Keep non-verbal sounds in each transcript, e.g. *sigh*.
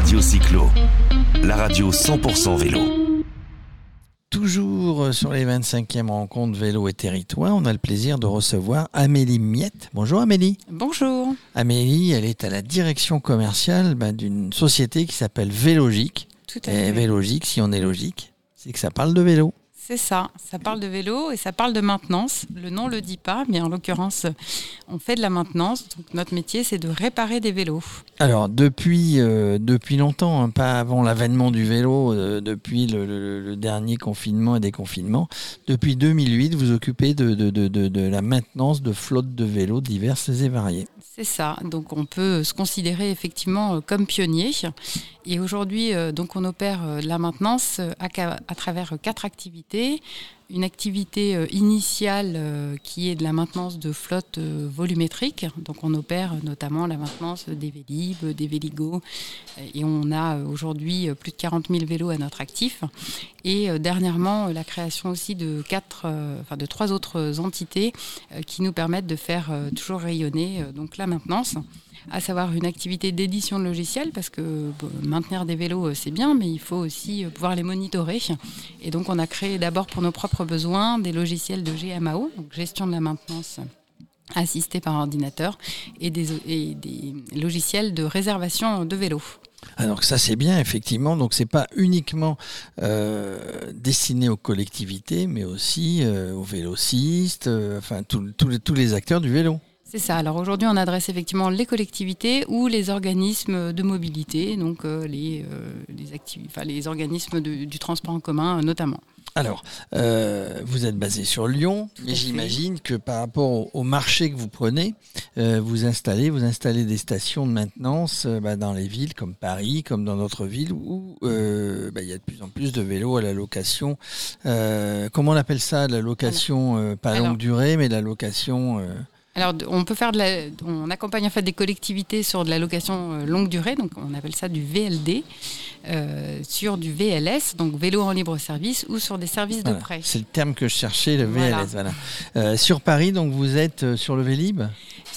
Radio Cyclo, la radio 100% vélo. Toujours sur les 25e rencontres vélo et territoire, on a le plaisir de recevoir Amélie Miette. Bonjour Amélie. Bonjour. Amélie, elle est à la direction commerciale bah, d'une société qui s'appelle Vélogique. Tout à Et fait. Vélogique, si on est logique, c'est que ça parle de vélo. C'est ça. Ça parle de vélo et ça parle de maintenance. Le nom le dit pas, mais en l'occurrence, on fait de la maintenance. Donc notre métier, c'est de réparer des vélos. Alors, depuis, euh, depuis longtemps, hein, pas avant l'avènement du vélo, euh, depuis le, le- le dernier confinement et déconfinement, depuis 2008, vous occupez de, de- de- de- de la maintenance de flottes de vélos diverses et variées. C'est ça. Donc on peut se considérer effectivement euh, comme pionnier. Et aujourd'hui, donc on opère de la maintenance à, travers quatre activités. décédé. Une activité euh, initiale euh, qui est de la maintenance de flotte euh, volumétrique. Donc on opère notamment la maintenance des Vélib, des Véligo. Et on a aujourd'hui plus de 40 000 vélos à notre actif. Et dernièrement, la création aussi de quatre, enfin de trois autres entités qui nous permettent de faire toujours rayonner donc la maintenance à savoir une activité d'édition de logiciels, parce que maintenir des vélos, c'est bien, mais il faut aussi pouvoir les monitorer. Et donc, on a créé d'abord pour nos propres besoins des logiciels de GMAO, donc gestion de la maintenance assistée par ordinateur, et des, et des logiciels de réservation de vélos. Alors que ça c'est bien effectivement, donc c'est pas uniquement euh, destiné aux collectivités, mais aussi euh, aux vélocistes, euh, enfin tous- les- tous les acteurs du vélo. C'est ça. Alors aujourd'hui, on adresse effectivement les collectivités ou les organismes de mobilité, donc euh, les, les, enfin, les organismes de- du transport en commun notamment. Alors, euh, vous êtes basé sur Lyon, mais j'imagine que par rapport au, au marché que vous prenez, euh, vous installez, vous installez des stations de maintenance euh, bah, dans les villes comme Paris, comme dans d'autres villes où bah, il y a de plus en plus de vélos à la location. Comment on appelle ça, la location pas Alors- longue durée, mais la location Alors, on peut faire de la, on accompagne en fait des collectivités sur de la location euh, longue durée, donc on appelle ça du VLD, euh, sur du VLS, donc vélo en libre service, ou sur des services voilà, de prêt. c'est le terme que je cherchais, le VLS. Voilà. Voilà. Euh, sur Paris, donc vous êtes sur le Vélib,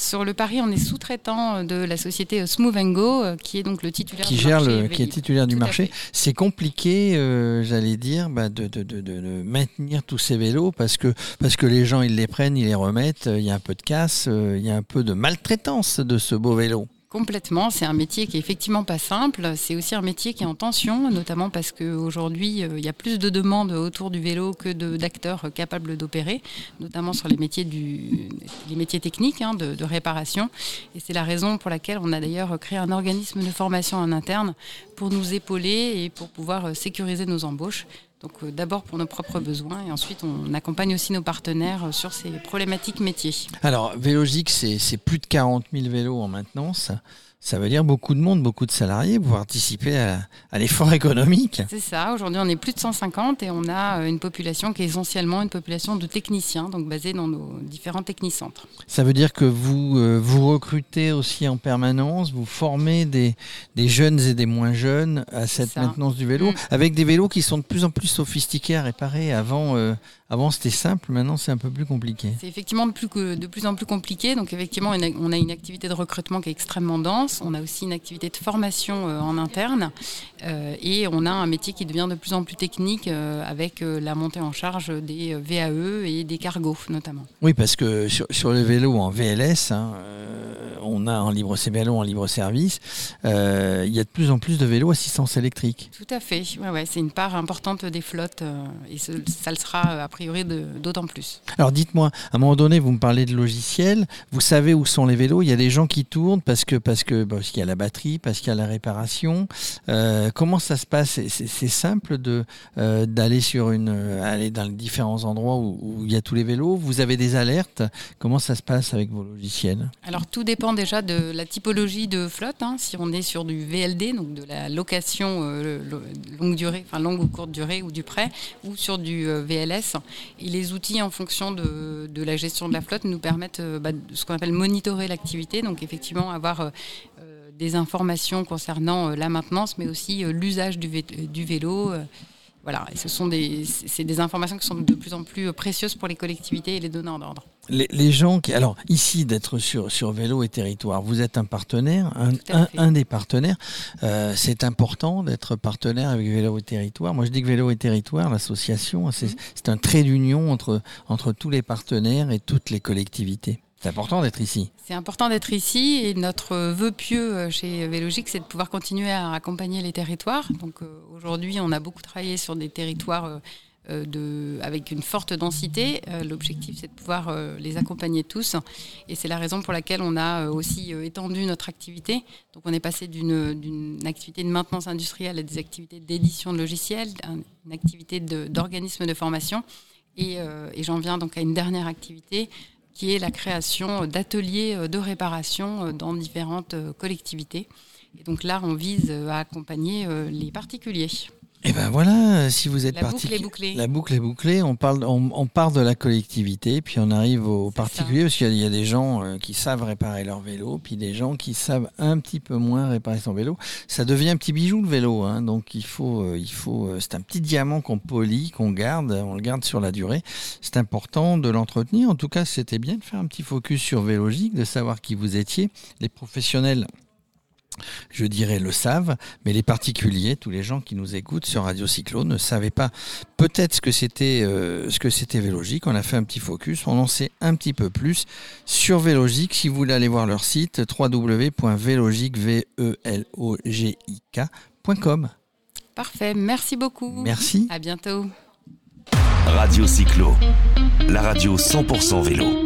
Sur le Paris, on est sous-traitant de la société Smooth Go, euh, qui est donc le titulaire qui du gère marché le, qui est titulaire du marché. C'est compliqué, euh, j'allais dire, bah, de, de, de, de- de maintenir tous ces vélos parce que parce que les gens ils les prennent, ils les remettent. euh, Il y a un peu de casse, il y a un peu de maltraitance de ce beau vélo. Complètement, c'est un métier qui est effectivement pas simple. C'est aussi un métier qui est en tension, notamment parce qu'aujourd'hui, il y a plus de demandes autour du vélo que d'acteurs capables d'opérer, notamment sur les métiers, du, les métiers techniques hein, de, de réparation. Et c'est la raison pour laquelle on a d'ailleurs créé un organisme de formation en interne pour nous épauler et pour pouvoir euh, sécuriser nos embauches. Donc euh, d'abord pour nos propres besoins et ensuite on accompagne aussi nos partenaires euh, sur ces problématiques métiers. Alors Vélogique, c'est c'est plus de 40 000 vélos en maintenance. Ça veut dire beaucoup de monde, beaucoup de salariés pour participer à, à l'effort *laughs* économique. C'est ça, aujourd'hui on est plus de 150 et on a euh, une population qui est essentiellement une population de techniciens, donc basée dans nos différents technicentres. Ça veut dire que vous euh, vous recrutez aussi en permanence, vous formez des, des jeunes et des moins jeunes à cette maintenance du vélo, Mm. avec des vélos qui sont de plus en plus sophistiqués à réparer. Avant, euh, avant c'était simple, maintenant c'est un peu plus compliqué. C'est effectivement de plus, que- de plus en plus compliqué, donc effectivement on a une activité de recrutement qui est extrêmement dense, on a aussi une activité de formation euh, en interne euh, et on a un métier qui devient de plus en plus technique euh, avec la montée en charge des VAE et des cargos notamment. Oui, parce que sur, sur les vélos en VLS, hein, on a en libre ces vélos en libre service, euh, il y a de plus en plus de vélos assistance électrique. Tout à fait, ouais, ouais, c'est une part importante des flottes et ce- ça le sera euh, a priori d'autant plus. Alors dites-moi, à un moment donné, vous me parlez de logiciel, vous savez où sont les vélos, il y a des gens qui tournent parce que parce que parce qu'il y a la batterie, parce qu'il y a la réparation. Euh, comment ça se passe? C'est- simple de euh, d'aller sur une euh, aller dans les différents endroits où, où il y a tous les vélos? Vous avez des alertes? Comment ça se passe avec vos logiciels? Alors tout dépend déjà de la typologie de flotte. hein. Si on est sur du VLD, donc de la location euh, lo- longue durée, enfin longue ou courte durée ou du prêt, ou sur du VLS, et les outils en fonction de, la gestion de la flotte nous permettent euh, bah, de ce qu'on appelle monitorer l'activité. Donc effectivement avoir euh, euh, des informations concernant la maintenance, mais aussi l'usage du vélo. Voilà, et ce sont des, c'est des informations qui sont de plus en plus précieuses pour les collectivités et les donneurs d'ordre. les, gens qui. Alors, ici, d'être sur, sur Vélo et Territoire, vous êtes un partenaire, un, des partenaires. Euh, c'est important d'être partenaire avec Vélo et Territoire. Moi, je dis que Vélo et Territoire, l'association, c'est mmh. un trait d'union entre, entre tous les partenaires et toutes les collectivités. C'est important d'être ici. C'est important d'être ici et notre vœu pieux euh, chez Vélogique, c'est de pouvoir continuer à accompagner les territoires. Donc euh, aujourd'hui, on a beaucoup travaillé sur des territoires euh, avec une forte densité. L'objectif, c'est de pouvoir les accompagner tous. Et c'est la raison pour laquelle on a aussi étendu notre activité. Donc on est passé d'une activité de maintenance industrielle à des activités d'édition de logiciels, une activité d'organisme de, formation. Et j'en viens donc à une dernière activité qui est la création d'ateliers de réparation dans différentes collectivités. Et donc là, on vise à accompagner les particuliers. Et ben voilà, si vous êtes la boucle est bouclée. La boucle est bouclée. On parle, on, part de la collectivité, puis on arrive aux particuliers, parce qu'il y, a des gens euh, qui savent réparer leur vélo, puis des gens qui savent un petit peu moins réparer son vélo. Ça devient un petit bijou le vélo, hein, donc il faut, euh, il faut, euh, c'est un petit diamant qu'on polie, qu'on garde, on le garde sur la durée. C'est important de l'entretenir. En tout cas, c'était bien de faire un petit focus sur Vélogique, de savoir qui vous étiez, les professionnels je dirais, le savent, mais les particuliers, tous les gens qui nous écoutent sur Radio Cyclo ne savaient pas peut-être ce que c'était euh, ce que c'était Vélogique. On a fait un petit focus, on en sait un petit peu plus sur Vélogique. Si vous voulez aller voir leur site, www.vélogique.com. Parfait, merci beaucoup. Merci. À bientôt. Radio Cyclo, la radio 100% vélo.